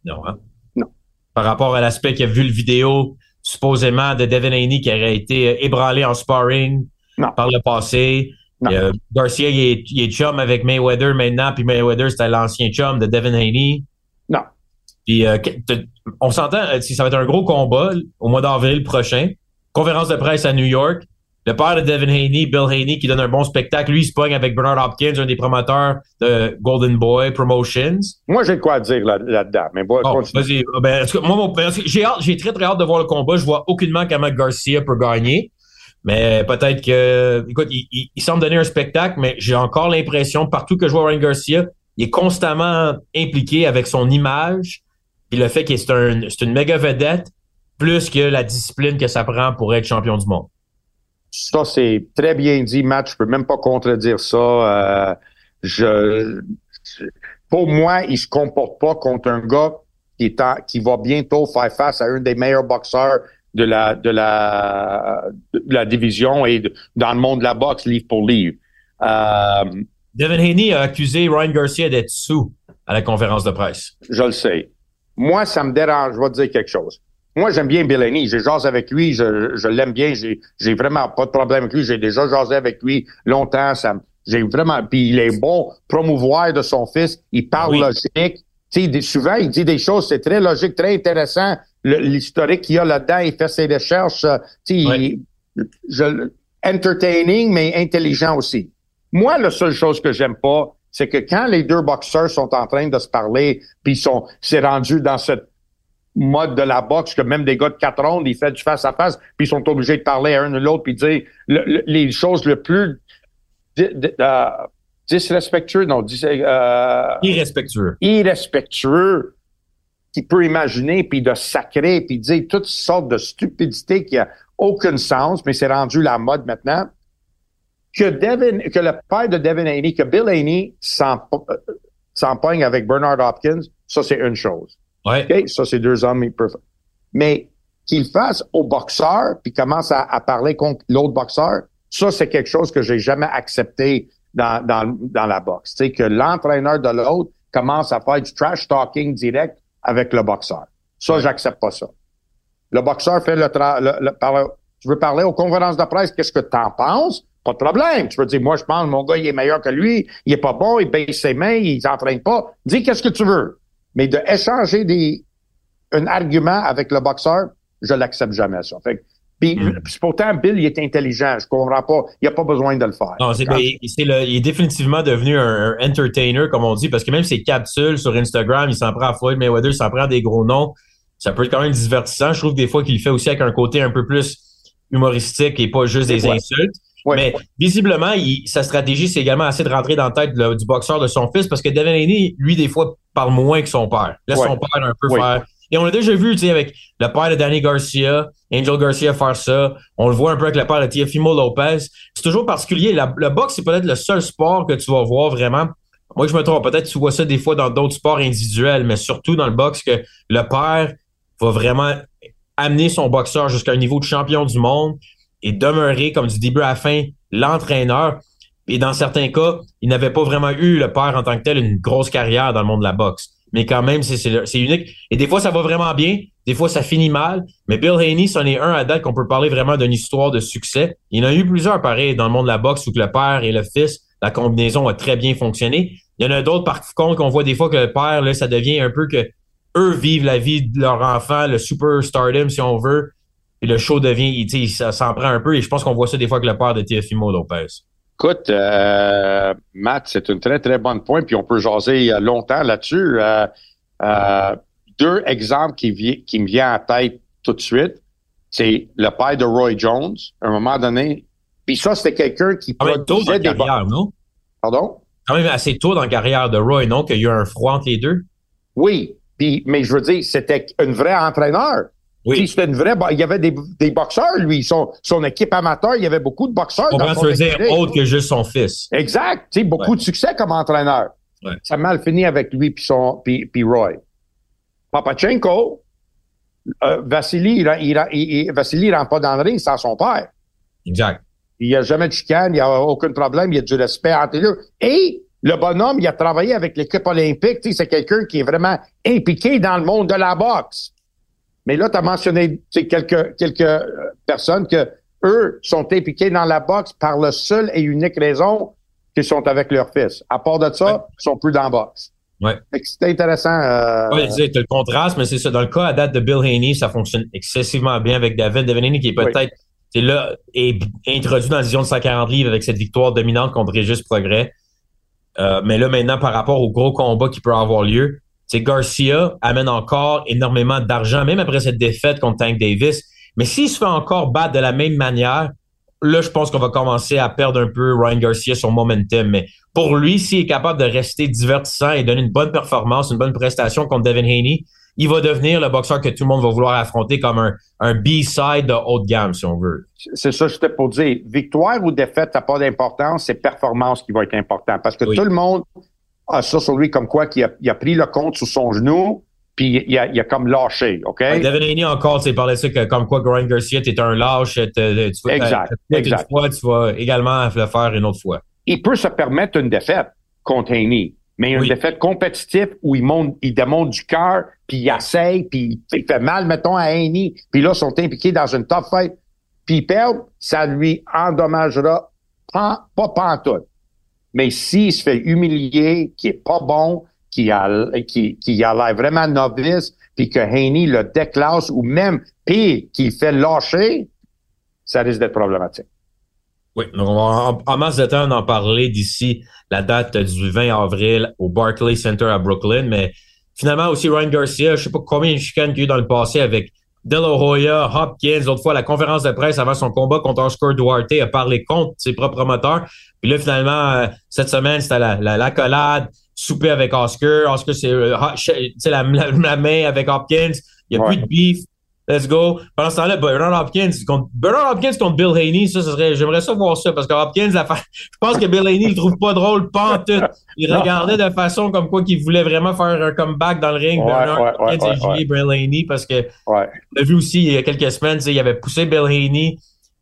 Non, hein? Non. Par rapport à l'aspect qu'il a vu le vidéo supposément de Devin Haney qui aurait été ébranlé en sparring par le passé. Euh, Garcia, il est, il est, chum avec Mayweather maintenant, puis Mayweather, c'était l'ancien chum de Devin Haney. Non. Puis euh, on s'entend, si ça va être un gros combat au mois d'avril prochain. Conférence de presse à New York. Le père de Devin Haney, Bill Haney, qui donne un bon spectacle, lui, il se pogne avec Bernard Hopkins, un des promoteurs de Golden Boy Promotions. Moi, j'ai quoi dire là-dedans, mais bon, vas-y. Ben, moi, j'ai, j'ai très, très hâte de voir le combat. Je vois aucunement comment Garcia peut gagner. Mais peut-être que, écoute, il, semble donner un spectacle, mais j'ai encore l'impression, partout que je vois Ryan Garcia, il est constamment impliqué avec son image, puis le fait qu'il est, une méga vedette, plus que la discipline que ça prend pour être champion du monde. Ça, c'est très bien dit, Matt. Je peux même pas contredire ça. Euh, je, pour moi, il se comporte pas contre un gars qui, est qui va bientôt faire face à un des meilleurs boxeurs de la de la de la division et dans le monde de la boxe livre pour livre. Euh, Devin Haney a accusé Ryan Garcia d'être sous à la conférence de presse. Je le sais. Moi, ça me dérange. Je vais te dire quelque chose. Moi, j'aime bien Bill Haney. J'ai jasé avec lui. Je, je l'aime bien. J'ai, j'ai vraiment pas de problème avec lui. J'ai déjà jasé avec lui longtemps. Ça, j'ai vraiment. Puis il est bon promouvoir de son fils. Il parle logique. Tu sais, souvent, il dit des choses. C'est très logique, très intéressant l'historique qu'il y a là-dedans, il fait ses recherches, euh, je, entertaining, mais intelligent aussi. Moi, la seule chose que j'aime pas, c'est que quand les deux boxeurs sont en train de se parler, puis sont, c'est rendu dans cette mode de la boxe que même des gars de quatre rondes, ils font du face à face, puis ils sont obligés de parler à un ou l'autre, puis dire les choses le plus euh, disrespectueux, non, euh, irrespectueux. Irrespectueux qui peut imaginer, puis de sacrer, puis dire toutes sortes de stupidités qui a aucun sens, mais c'est rendu la mode maintenant. Que Devin, que le père de Devin Haney, que Bill Haney s'empoigne avec Bernard Hopkins, ça c'est une chose. Ouais. Ça c'est deux hommes Mais qu'il fasse au boxeur, puis commence à, parler contre l'autre boxeur, ça c'est quelque chose que j'ai jamais accepté dans, dans, dans la boxe. Sais, que l'entraîneur de l'autre commence à faire du trash talking direct avec le boxeur. Ça, j'accepte pas ça. Le boxeur fait le, travail. tu veux parler aux conférences de presse, qu'est-ce que tu en penses? Pas de problème. Tu peux dire, moi, je pense, mon gars, il est meilleur que lui, il est pas bon, il baisse ses mains, il s'entraîne pas. Dis qu'est-ce que tu veux. Mais de échanger des, un argument avec le boxeur, je l'accepte jamais, ça. Fait puis, mm. pourtant, Bill, il est intelligent. Je comprends pas. Il a pas besoin de le faire. Non, c'est, il est définitivement devenu un, entertainer, comme on dit, parce que même ses capsules sur Instagram, il s'en prend à Floyd Mayweather, il s'en prend à des gros noms. Ça peut être quand même divertissant. Je trouve des fois qu'il le fait aussi avec un côté un peu plus humoristique et pas juste des insultes. Mais visiblement, sa stratégie, c'est également assez de rentrer dans la tête du boxeur de son fils parce que Devin Haney, lui, des fois, parle moins que son père. Laisse son père un peu faire et on l'a déjà vu, tu sais, avec le père de Danny Garcia, Angel Garcia faire ça. On le voit un peu avec le père de Tiafimo Lopez. C'est toujours particulier. le boxe, c'est peut-être le seul sport que tu vas voir vraiment. Moi, je me trompe. Peut-être tu vois ça des fois dans d'autres sports individuels, mais surtout dans le boxe, que le père va vraiment amener son boxeur jusqu'à un niveau de champion du monde et demeurer, comme du début à la fin, l'entraîneur. Et dans certains cas, il n'avait pas vraiment eu, le père en tant que tel, une grosse carrière dans le monde de la boxe mais quand même, c'est unique. Et des fois, ça va vraiment bien, des fois, ça finit mal. Mais Bill Haney, c'en est un à date qu'on peut parler vraiment d'une histoire de succès. Il y en a eu plusieurs pareils dans le monde de la boxe où que le père et le fils, la combinaison a très bien fonctionné. Il y en a d'autres, par contre, qu'on voit des fois que le père, là, ça devient un peu que eux vivent la vie de leur enfant, le superstardom, si on veut. Et le show devient, ça s'en prend un peu. Et je pense qu'on voit ça des fois avec le père de Teofimo Lopez. Écoute, euh, Matt, c'est une très, très bonne point, puis on peut jaser euh, longtemps là-dessus. Euh, euh, deux exemples qui, qui me viennent à la tête tout de suite. C'est le père de Roy Jones, à un moment donné. Puis ça, c'était quelqu'un qui dans la carrière, non? Pardon? Quand même assez tôt dans la carrière de Roy, non? Qu'il y a eu un froid entre les deux? Oui. Puis, mais je veux dire, c'était un vrai entraîneur. Oui. C'était une vraie. Il y avait des, des boxeurs, lui. Son, son équipe amateur, il y avait beaucoup de boxeurs. On va se dire autre que juste son fils. Exact. sais, beaucoup de succès comme entraîneur. Ça a mal fini avec lui puis son puis, puis Roy. Papachenko, euh, Vassili, il, il, il, Vassili rentre pas dans le ring sans son père. Exact. Il n'y a jamais de chicane, il n'y a aucun problème, il y a du respect entre eux. Et le bonhomme, il a travaillé avec l'équipe olympique. C'est quelqu'un qui est vraiment impliqué dans le monde de la boxe. Mais là, tu as mentionné quelques, quelques euh, personnes que eux sont impliqués dans la boxe par la seule et unique raison qu'ils sont avec leur fils. À part de ça, ils sont plus dans la boxe. Ouais. C'est intéressant. Euh... Oui, tu as le contraste, mais c'est ça. Dans le cas à date de Bill Haney, ça fonctionne excessivement bien avec David. David Haney qui est peut-être c'est là est introduit dans la division de 140 livres avec cette victoire dominante contre Régis Progrès. Euh, mais là, maintenant, par rapport au gros combat qui peut avoir lieu, c'est Garcia amène encore énormément d'argent, même après cette défaite contre Tank Davis. Mais s'il se fait encore battre de la même manière, là, je pense qu'on va commencer à perdre un peu Ryan Garcia son momentum. Mais pour lui, s'il est capable de rester divertissant et donner une bonne performance, une bonne prestation contre Devin Haney, il va devenir le boxeur que tout le monde va vouloir affronter comme un, un B-side de haut de gamme, si on veut. C'est ça, j'étais pour dire. Victoire ou défaite, ça n'a pas d'importance, c'est performance qui va être important. Parce que tout le monde a ça sur lui comme quoi qu'il a, il a pris le compte sous son genou, puis il a, il a comme lâché, OK? Ouais, Devin Haney encore, c'est parlé de ça que comme quoi Ryan Garcia, t'es un lâche, tu vas, exact, exact. Une fois, tu vas également le faire une autre fois. Il peut se permettre une défaite contre Haney. Mais une oui. défaite compétitive où il, monte, il démonte du cœur, puis il essaye, puis il fait mal, mettons, à Annie, puis là, ils sont impliqués dans une top fight, puis ils perdent, ça lui endommagera pas, pas pantoute. Mais s'il se fait humilier, qui est pas bon, qui a, qui, qui a l'air vraiment novice, puis que Haney le déclasse, ou même pire, qu'il fait lâcher, ça risque d'être problématique. Oui, on va en, en masse de temps en parler d'ici la date du 20 avril au Barclays Center à Brooklyn. Mais finalement aussi Ryan Garcia, je sais pas combien de chicanes qu'il y a eu dans le passé avec De La Hoya, Hopkins, l'autre fois la conférence de presse avant son combat contre Oscar Duarte a parlé contre ses propres promoteurs. Puis là, finalement, euh, cette semaine, c'était la, la, l'accolade, souper avec Oscar. Oscar, c'est euh, la, la, la, main avec Hopkins. Il n'y a ouais. plus de beef. Let's go. Pendant ce temps-là, Bernard Hopkins contre Bernard Hopkins contre Bill Haney, ça, ça serait. J'aimerais ça voir ça parce que Hopkins, la fa... je pense que Bill Haney, il le trouve pas drôle, pas en tout. Il regardait de façon comme quoi qu'il voulait vraiment faire un comeback dans le ring. Ouais, Bernard ouais, Hopkins ouais, et Bill Haney parce que on a vu aussi il y a quelques semaines, il avait poussé Bill Haney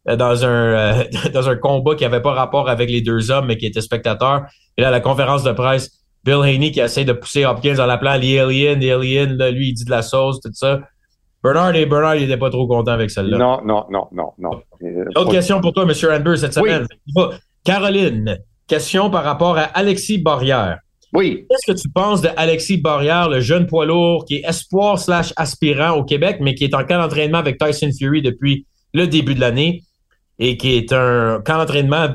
dans un euh, (laughs) dans un combat qui avait pas rapport avec les deux hommes mais qui était spectateur. Et là, à la conférence de presse, Bill Haney qui essaie de pousser Hopkins en l'appelant l'alien, l'alien, là, lui il dit de la sauce, tout ça. Bernard et Bernard, il n'était pas trop content avec celle-là. Non, non, non, non, non. Autre question pour toi, M. Amber, cette semaine. Oui. Caroline, question par rapport à Alexis Barrière. Oui. Qu'est-ce que tu penses de Alexis Barrière, le jeune poids lourd qui est espoir slash aspirant au Québec, mais qui est en camp d'entraînement avec Tyson Fury depuis le début de l'année et qui est un camp d'entraînement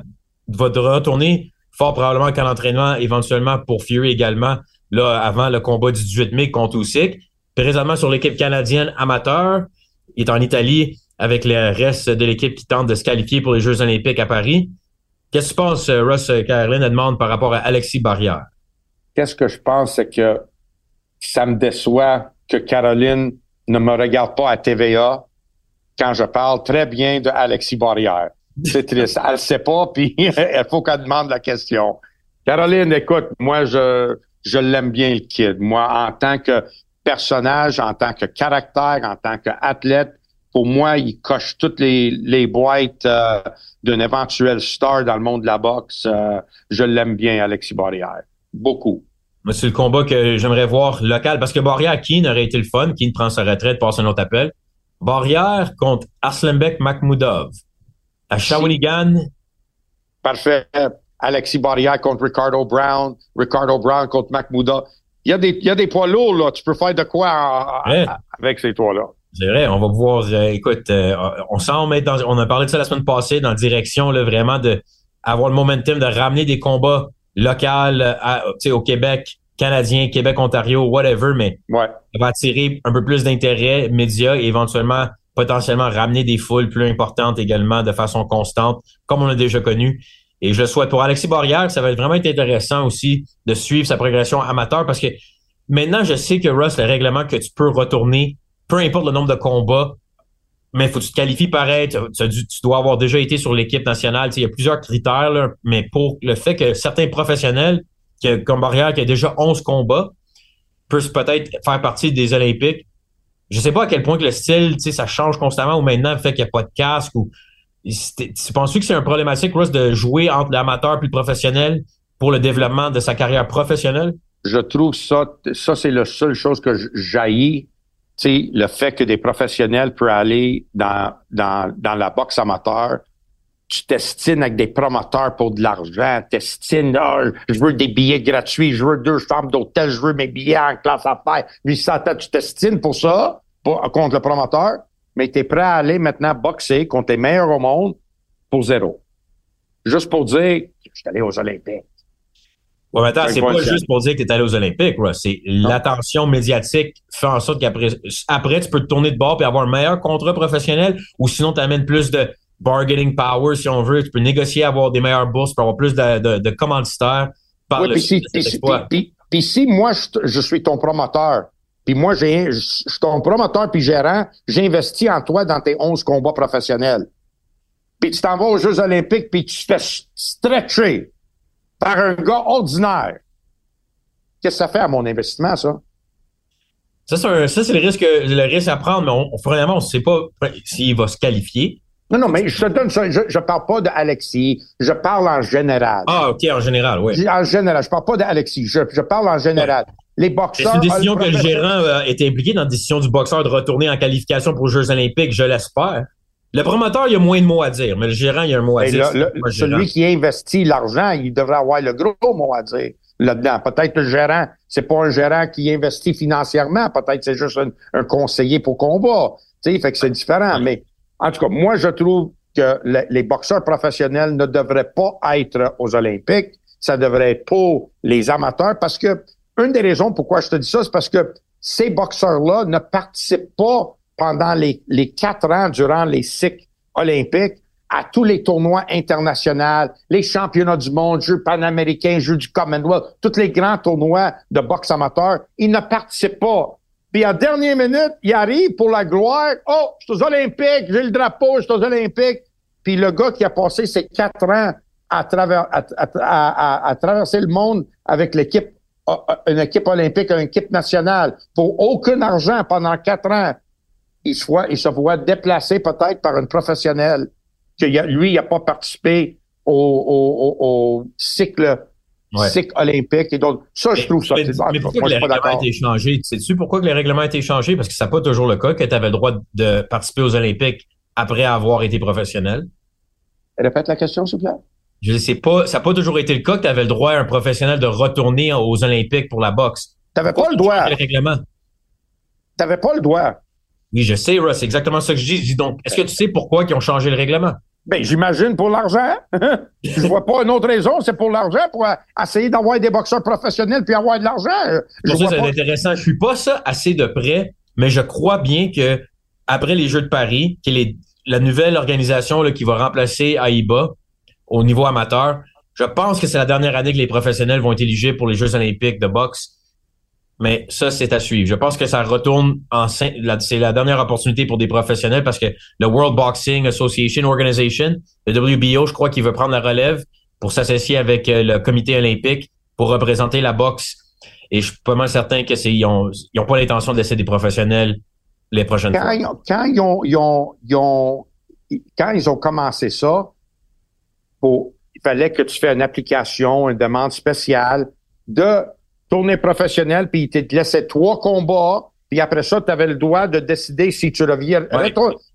va retourner fort probablement en camp d'entraînement éventuellement pour Fury également là avant le combat du 18 mai contre Usyk présentement sur l'équipe canadienne amateur. Il est en Italie avec le reste de l'équipe qui tente de se qualifier pour les Jeux olympiques à Paris. Qu'est-ce que tu penses, Russ Caroline demande par rapport à Alexis Barrière? Qu'est-ce que je pense, c'est que ça me déçoit que Caroline ne me regarde pas à TVA quand je parle très bien de Alexis Barrière. C'est triste. Elle ne sait pas, (laughs) puis il faut qu'elle demande la question. Caroline, écoute, moi, je, je l'aime bien, le kid. Moi, en tant que personnage, en tant que caractère, en tant qu'athlète, pour moi, il coche toutes les, les boîtes euh, d'une éventuelle star dans le monde de la boxe. Euh, je l'aime bien, Alexis Barrière. Beaucoup. C'est le combat que j'aimerais voir local, parce que Barrière, Keane aurait été le fun. Keane prend sa retraite, passe un autre appel. Barrière contre Arslanbek Makhmoudov. À Shawinigan. Parfait. Alexis Barrière contre Ricardo Brown. Ricardo Brown contre Makhmoudov il y a des, il y a des poids lourds, là. Tu peux faire de quoi avec ces poids-là. C'est vrai, on va pouvoir, euh, écoute, euh, on s'en met dans, on a parlé de ça la semaine passée, dans la direction, là, vraiment de avoir le momentum de ramener des combats locaux à, au Québec, Canadien, Québec, Ontario, whatever, mais ouais. ça va attirer un peu plus d'intérêt médias et éventuellement, potentiellement ramener des foules plus importantes également de façon constante, comme on a déjà connu. Et je le souhaite pour Alexis Barrière, ça va vraiment être intéressant aussi de suivre sa progression amateur parce que maintenant, je sais que Russ, le règlement que tu peux retourner, peu importe le nombre de combats, mais faut que tu te qualifies pareil, tu, dois avoir déjà été sur l'équipe nationale. Tu il y a plusieurs critères, mais pour le fait que certains professionnels, comme Barrière, qui a déjà 11 combats, peuvent peut-être faire partie des Olympiques. Je sais pas à quel point que le style, tu sais, ça change constamment ou maintenant, le fait qu'il n'y a pas de casque ou tu penses-tu que c'est un problématique, Russ, de jouer entre l'amateur et le professionnel pour le développement de sa carrière professionnelle? Je trouve ça, ça c'est la seule chose que j'haïs sais, le fait que des professionnels peuvent aller dans, dans, dans la boxe amateur, tu t'estines avec des promoteurs pour de l'argent, t'estines, oh, je veux des billets gratuits, je veux deux chambres d'hôtel, je veux mes billets en classe affaires, 800 tu t'estines pour ça, pour, contre le promoteur, mais tu es prêt à aller maintenant boxer contre les meilleurs au monde pour zéro. Juste pour dire, je suis allé aux Olympiques. Ouais, attends, c'est pas juste pour dire que tu es allé aux Olympiques, C'est l'attention médiatique fait en sorte qu'après, après, tu peux te tourner de bord et avoir un meilleur contrat professionnel ou sinon tu amènes plus de bargaining power, si on veut. Tu peux négocier, avoir des meilleures bourses pour avoir plus de, de, de commanditaires par le si, Puis si moi, je, suis ton promoteur, puis moi, j'ai, je suis ton promoteur puis gérant, j'investis en toi dans tes 11 combats professionnels. Puis tu t'en vas aux Jeux olympiques, puis tu te fais stretcher par un gars ordinaire. Qu'est-ce que ça fait à mon investissement, ça? Ça, c'est, le risque, le risque à prendre, mais on, on ne sait pas s'il va se qualifier. Non, non, mais je te donne ça. Je, je parle pas d'Alexis. Je parle en général. Ah, OK, en général, oui. En général. Je parle pas d'Alexis. Je, je parle en général. Les boxeurs. C'est une décision que le gérant euh, était impliqué dans la décision du boxeur de retourner en qualification pour les Jeux Olympiques, je l'espère. Le promoteur, il a moins de mots à dire, mais le gérant, il a un mot à dire. celui qui investit l'argent, il devrait avoir le gros mot à dire là-dedans. Peut-être le gérant, c'est pas un gérant qui investit financièrement, peut-être c'est juste un, conseiller pour combat. Tu sais, fait que c'est différent. Mais en tout cas, moi, je trouve que les boxeurs professionnels ne devraient pas être aux Olympiques. Ça devrait être pour les amateurs parce que une des raisons pourquoi je te dis ça, c'est parce que ces boxeurs-là ne participent pas pendant les, les quatre ans durant les cycles olympiques à tous les tournois internationaux, les championnats du monde, Jeux panaméricains, Jeux du Commonwealth, tous les grands tournois de boxe amateur, ils ne participent pas. Puis en dernière minute, il arrive pour la gloire. Oh, je suis aux Olympiques, j'ai le drapeau, je suis aux Olympiques. Puis le gars qui a passé ses quatre ans à, travers, à, traverser le monde avec l'équipe, une équipe olympique, une équipe nationale, pour aucun argent pendant quatre ans, il, soit, il se voit déplacé peut-être par une professionnelle que lui, il n'a pas participé au, au, au cycle cycle olympique. Et donc, ça, je trouve ça. Mais, mais pourquoi le règlement a été changé? Sais-tu pourquoi que le règlement a été changé? Parce que ça n'est pas toujours le cas que tu avais le droit de participer aux Olympiques après avoir été professionnel. Répète la question, s'il vous plaît. Je sais pas, ça n'a pas toujours été le cas que tu avais le droit à un professionnel de retourner aux Olympiques pour la boxe. Tu n'avais pas le droit. Le règlement? Tu n'avais pas le droit. Oui, je sais, Russ, c'est exactement ça que je dis. Je dis donc, est-ce que tu sais pourquoi ils ont changé le règlement? Ben, j'imagine pour l'argent. (laughs) je vois pas une autre raison, c'est pour l'argent, pour essayer d'avoir des boxeurs professionnels puis avoir de l'argent. Je ça, c'est intéressant. Je suis pas ça assez de près, mais je crois bien que après les Jeux de Paris, qui est la nouvelle organisation là, qui va remplacer AIBA au niveau amateur, je pense que c'est la dernière année que les professionnels vont être éligibles pour les Jeux olympiques de boxe. Mais ça, c'est à suivre. Je pense que ça retourne en c'est la dernière opportunité pour des professionnels parce que le World Boxing Association Organization, le WBO, je crois qu'il veut prendre la relève pour s'associer avec euh, le comité olympique pour représenter la boxe. Et je suis pas mal certain que c'est ils ont, pas l'intention de laisser des professionnels les prochaines quand fois. Ils quand ils ont, ils ont, quand ils ont commencé ça, pour, il fallait que tu fais une application, une demande spéciale de tournée professionnelle, puis il te laissait trois combats, puis après ça, tu avais le droit de décider si tu reviens.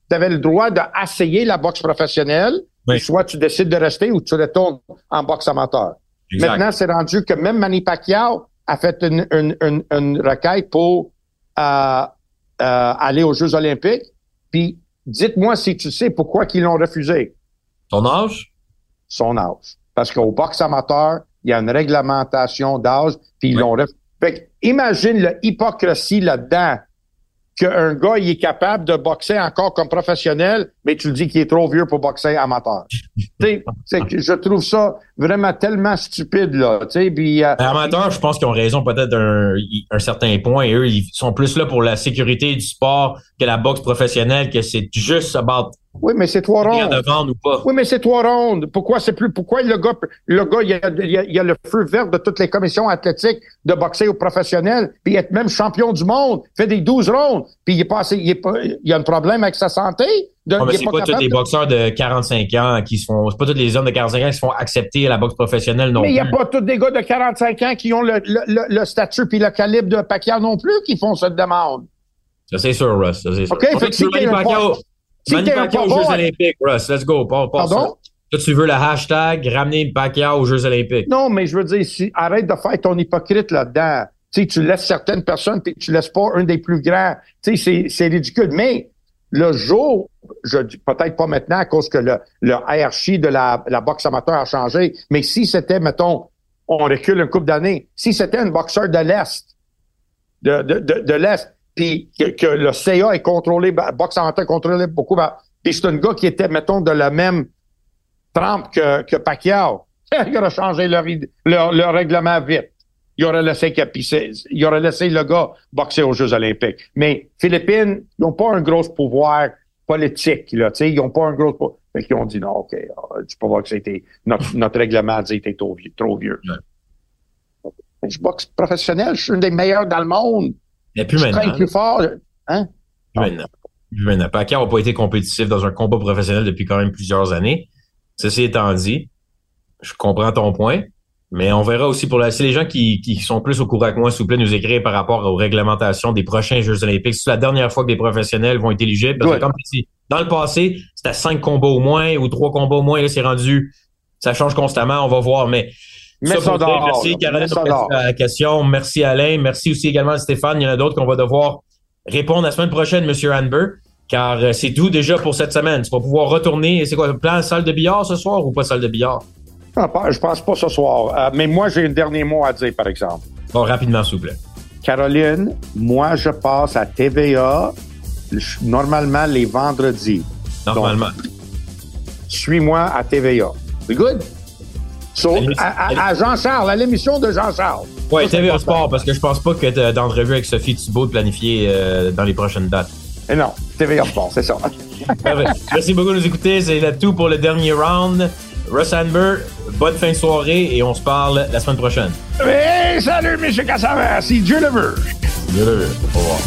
Tu avais le droit d'essayer la boxe professionnelle, soit tu décides de rester ou tu retournes en boxe amateur. Maintenant, c'est rendu que même Manny Pacquiao a fait une, une, une, requête pour euh, euh, aller aux Jeux olympiques. Puis, dites-moi si tu sais pourquoi ils l'ont refusé. Son âge? Son âge. Parce qu'au boxe amateur, il y a une réglementation d'âge, puis ils l'ont fait imagine l'hypocrisie là-dedans qu'un gars il est capable de boxer encore comme professionnel, mais tu le dis qu'il est trop vieux pour boxer amateur. (laughs) c'est que je trouve ça vraiment tellement stupide là. Puis, euh, amateur, je pense qu'ils ont raison peut-être d'un un certain point. Eux, ils sont plus là pour la sécurité du sport que la boxe professionnelle, que c'est juste about oui, mais c'est trois rondes. ou pas. Oui, mais c'est trois rondes. Pourquoi c'est plus, pourquoi le gars, le gars, il y a, il y a, le feu vert de toutes les commissions athlétiques de boxer aux professionnels, puis être même champion du monde, fait des 12 rondes, puis il est pas il est pas, il a un problème avec sa santé. De, c'est pas, tous les boxeurs de 45 ans qui se font, c'est pas tous les hommes de 45 ans qui se font accepter à la boxe professionnelle non mais plus. Mais il y a pas tous des gars de 45 ans qui ont le, le, le, statut puis le calibre de Pacquiao non plus qui font cette demande. Ça, c'est sûr, Russ. Ça, c'est sûr. OK, fait que si Manny Pacquiao, Pacquiao pas aux Jeux Olympiques, Russ. Let's go. Pardon? ça. Toi, tu veux le hashtag ramener Pacquiao aux Jeux Olympiques. Non, mais je veux dire, si, arrête de faire ton hypocrite là-dedans. Tu sais, tu laisses certaines personnes, puis tu laisses pas un des plus grands. Tu sais, c'est- c'est ridicule. Mais le jour, je dis peut-être pas maintenant à cause que le, le hiérarchie de la, la boxe amateur a changé, mais si c'était, mettons, on recule une couple d'années, si c'était un boxeur de l'Est, de, de, de, de l'Est, puis que, que le CA est contrôlé, ben, boxe amateur est contrôlé beaucoup, ben, puis c'est un gars qui était, mettons, de la même trempe que, que Pacquiao, (laughs) il aurait changé le, rid- le, le règlement vite. Il aurait laissé il aurait laissé le gars boxer aux Jeux Olympiques. Mais Philippines, ils n'ont pas un gros pouvoir politique, là, tu sais, ils n'ont pas un gros pouvoir. Fait qu'ils ont dit non, OK, ah, tu peux voir que c'était notre, (laughs) notre règlement dit que trop vieux. Trop vieux. Je boxe professionnel, je suis un des meilleurs dans le monde. Mais plus Je maintenant. plus fort. Hein? Plus maintenant. Plus maintenant. Pacquiao n'a pas été compétitif dans un combat professionnel depuis quand même plusieurs années. Ceci étant dit, je comprends ton point, mais on verra aussi pour la, si les gens qui, qui sont plus au courant que moi, s'il vous plaît, nous écrire par rapport aux réglementations des prochains Jeux Olympiques. C'est la dernière fois que des professionnels vont être éligibles. Parce que Ouais. comme dans le passé, c'était cinq combats au moins ou trois combats au moins. Là, c'est rendu, ça change constamment. On va voir, mais ça ça pour dire, dehors, Merci. Caroline, pour la question. Merci, Alain. Merci aussi également à Stéphane. Il y en a d'autres qu'on va devoir répondre la semaine prochaine, Monsieur Hanber. Car euh, c'est tout déjà pour cette semaine. Tu vas pouvoir retourner. C'est quoi, plan salle de billard ce soir ou pas salle de billard? Pas- je pense pas ce soir. Euh, mais moi, j'ai un dernier mot à dire, par exemple. Bon, rapidement, s'il vous plaît. Caroline, moi, je passe à TVA normalement les vendredis. Normalement. Suis-moi à TVA. C'est good? So, à, à- allez. à Jean-Charles, à l'émission de Jean-Charles. C'est TVA. Sport, parce que je pense pas que t'as d'entrevue avec Sophie Thibault de planifier euh, dans les prochaines dates. Et non, TVA Sport, c'est ça. Merci beaucoup de nous écouter. C'est là tout pour le dernier round. Russ Hanber, bonne fin de soirée et on se parle la semaine prochaine. Salut, M. Cassavant, si Dieu le veut. Au revoir.